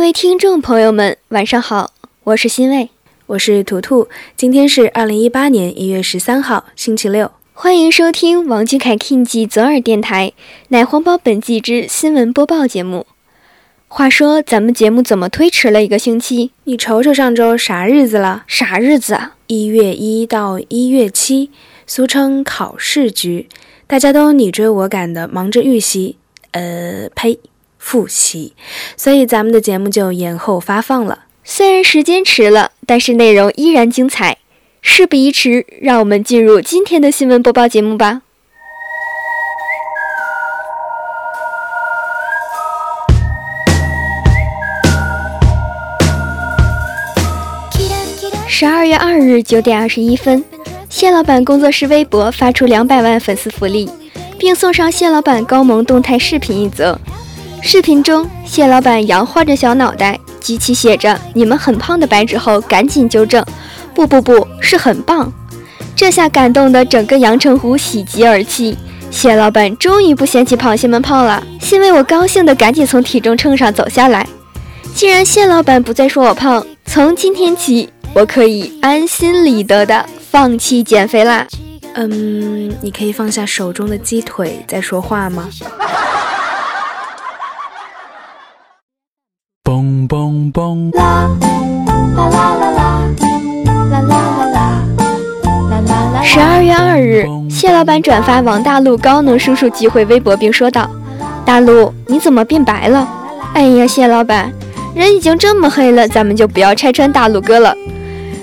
各位听众朋友们，晚上好，我是欣慰，我是图图。今天是二零一八年一月十三号，星期六。欢迎收听王俊凯 King 记左耳电台奶黄包本季之新闻播报节目。话说，咱们节目怎么推迟了一个星期？你瞅瞅上周啥日子了？啥日子啊？一月一到一月七，俗称考试局，大家都你追我赶的忙着预习，呃，呸。复习，所以咱们的节目就延后发放了。虽然时间迟了，但是内容依然精彩。事不宜迟，让我们进入今天的新闻播报节目吧。十二月二日九点二十一分，谢老板工作室微博发出两百万粉丝福利，并送上谢老板高萌动态视频一则。视频中，蟹老板摇晃着小脑袋，举起写着“你们很胖”的白纸后，赶紧纠正：“不不不是很棒。”这下感动的整个阳澄湖喜极而泣。蟹老板终于不嫌弃螃蟹们胖了，欣慰我高兴的赶紧从体重秤上走下来。既然蟹老板不再说我胖，从今天起我可以安心理得的放弃减肥啦。嗯，你可以放下手中的鸡腿再说话吗？嘣嘣嘣！啦啦啦啦啦啦啦啦啦啦啦！十二月二日，谢老板转发王大陆高能叔叔聚会微博，并说道：“大陆，你怎么变白了？哎呀，谢老板，人已经这么黑了，咱们就不要拆穿大陆哥了。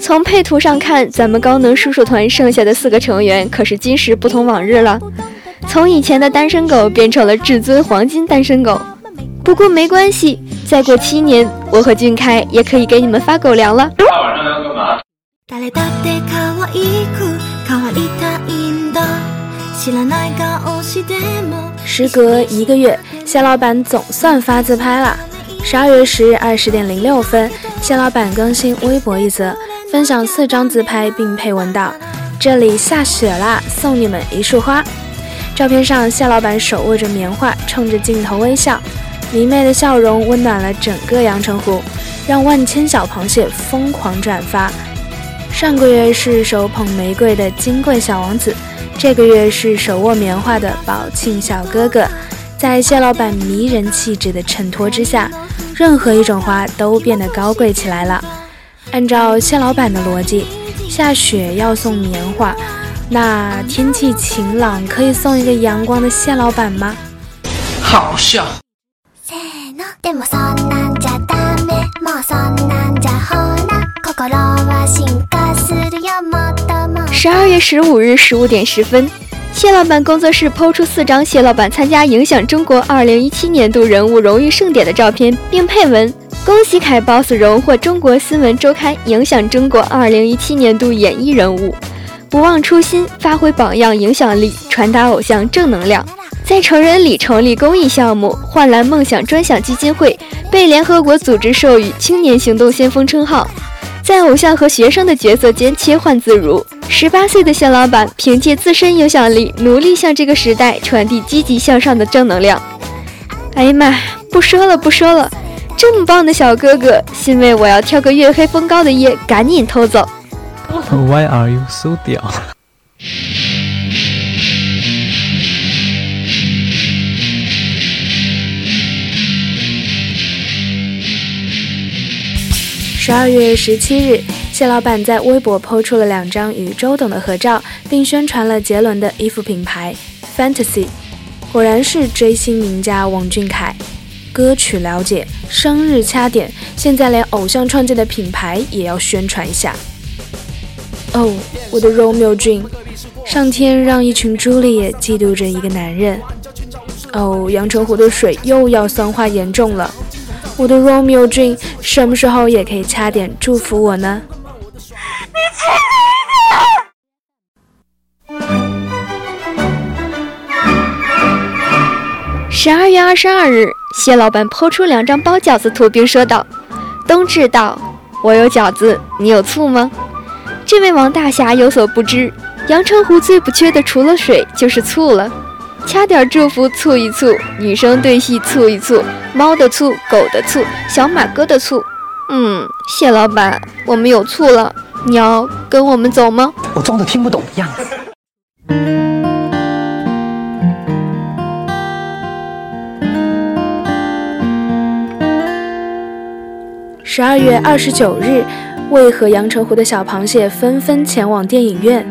从配图上看，咱们高能叔叔团剩下的四个成员可是今时不同往日了，从以前的单身狗变成了至尊黄金单身狗。不过没关系。”再过七年，我和俊凯也可以给你们发狗粮了。时隔一个月，谢老板总算发自拍了。十二月十日二十点零六分，谢老板更新微博一则，分享四张自拍，并配文道：“这里下雪啦，送你们一束花。”照片上，谢老板手握着棉花，冲着镜头微笑。明媚的笑容温暖了整个阳澄湖，让万千小螃蟹疯狂转发。上个月是手捧玫瑰的金贵小王子，这个月是手握棉花的宝庆小哥哥。在蟹老板迷人气质的衬托之下，任何一种花都变得高贵起来了。按照蟹老板的逻辑，下雪要送棉花，那天气晴朗可以送一个阳光的蟹老板吗？好笑。十二月十五日十五点十分，谢老板工作室抛出四张谢老板参加影响中国二零一七年度人物荣誉盛典的照片，并配文：“恭喜凯 boss 荣获中国新闻周刊影响中国二零一七年度演艺人物，不忘初心，发挥榜样影响力，传达偶像正能量。”在成人礼成立公益项目“焕蓝梦想专享基金会”，被联合国组织授予“青年行动先锋”称号。在偶像和学生的角色间切换自如。十八岁的谢老板凭借自身影响力，努力向这个时代传递积极向上的正能量。哎呀妈，不说了不说了，这么棒的小哥哥，欣慰我要挑个月黑风高的夜赶紧偷走。Why are you so 屌？十二月十七日，谢老板在微博抛出了两张与周董的合照，并宣传了杰伦的衣服品牌 Fantasy。果然是追星名家王俊凯。歌曲了解，生日掐点，现在连偶像创建的品牌也要宣传一下。哦，我的 Romeo Dream，上天让一群朱丽叶嫉妒着一个男人。哦，阳澄湖的水又要酸化严重了。我的 Romeo Dream，什么时候也可以掐点祝福我呢？十二月二十二日，谢老板抛出两张包饺子图，并说道：“冬至到，我有饺子，你有醋吗？”这位王大侠有所不知，阳澄湖最不缺的除了水就是醋了。掐点祝福醋一醋，女生对戏醋一醋，猫的醋，狗的醋，小马哥的醋。嗯，谢老板，我们有醋了，你要跟我们走吗？我装作听不懂的样子。十二月二十九日。为何阳澄湖的小螃蟹纷纷前往电影院？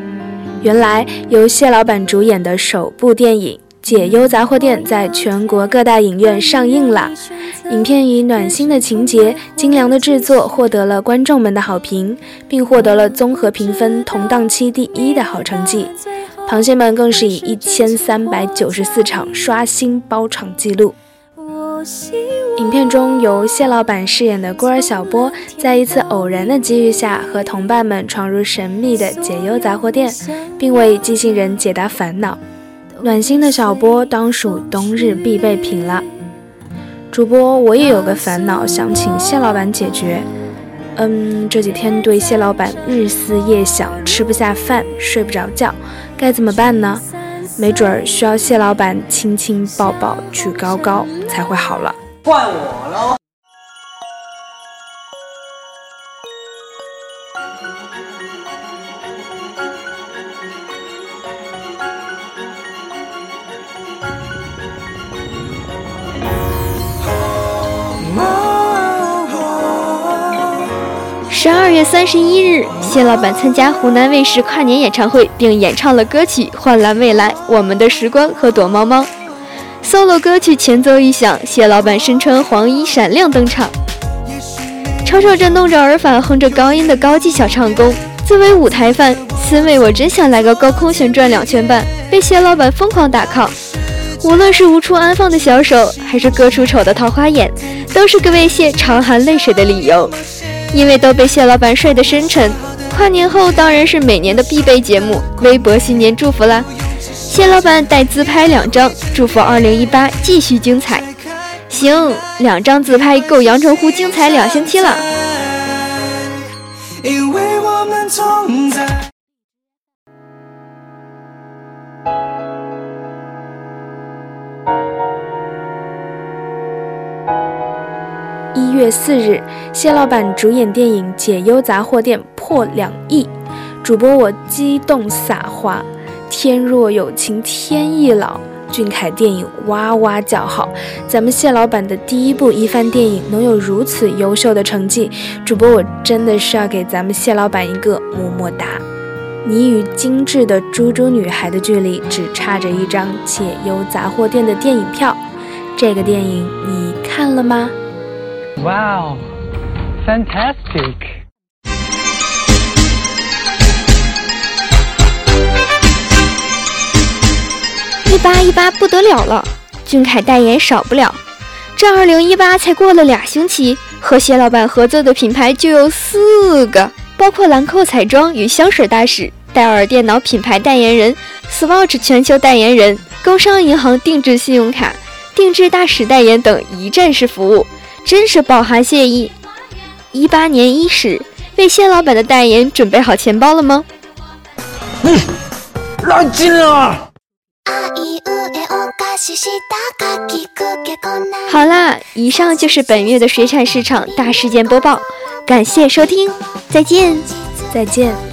原来由谢老板主演的首部电影《解忧杂货店》在全国各大影院上映了。影片以暖心的情节、精良的制作，获得了观众们的好评，并获得了综合评分同档期第一的好成绩。螃蟹们更是以一千三百九十四场刷新包场纪录。影片中由谢老板饰演的孤儿小波，在一次偶然的机遇下，和同伴们闯入神秘的解忧杂货店，并为寄信人解答烦恼。暖心的小波当属冬日必备品了。主播，我也有个烦恼，想请谢老板解决。嗯，这几天对谢老板日思夜想，吃不下饭，睡不着觉，该怎么办呢？没准儿需要谢老板亲亲抱抱举高高才会好了，怪我喽。十二月三十一日，谢老板参加湖南卫视跨年演唱会，并演唱了歌曲《幻蓝未来》《我们的时光》和《躲猫猫》。solo 歌曲前奏一响，谢老板身穿黄衣闪亮登场，瞅瞅这弄着耳返、哼着高音的高技巧唱功。作为舞台范，此位我真想来个高空旋转两圈半，被谢老板疯狂打 call。无论是无处安放的小手，还是各处丑的桃花眼，都是各位谢长含泪水的理由。因为都被谢老板帅得深沉，跨年后当然是每年的必备节目——微博新年祝福啦！谢老板带自拍两张，祝福2018继续精彩。行，两张自拍够阳澄湖精彩两星期了。因为我们从。一月四日，谢老板主演电影《解忧杂货店》破两亿，主播我激动撒花。天若有情天亦老，俊凯电影哇哇叫好。咱们谢老板的第一部一番电影能有如此优秀的成绩，主播我真的是要给咱们谢老板一个么么哒。你与精致的猪猪女孩的距离只差着一张《解忧杂货店》的电影票，这个电影你看了吗？Wow, fantastic！一八一八不得了了，俊凯代言少不了。这二零一八才过了俩星期，和谢老板合作的品牌就有四个，包括兰蔻彩妆与香水大使、戴尔电脑品牌代言人、Swatch 全球代言人、工商银行定制信用卡、定制大使代言等一站式服务。真是饱含谢意。一八年伊始，为谢老板的代言准备好钱包了吗？嗯，来劲了。好啦，以上就是本月的水产市场大事件播报，感谢收听，再见，再见。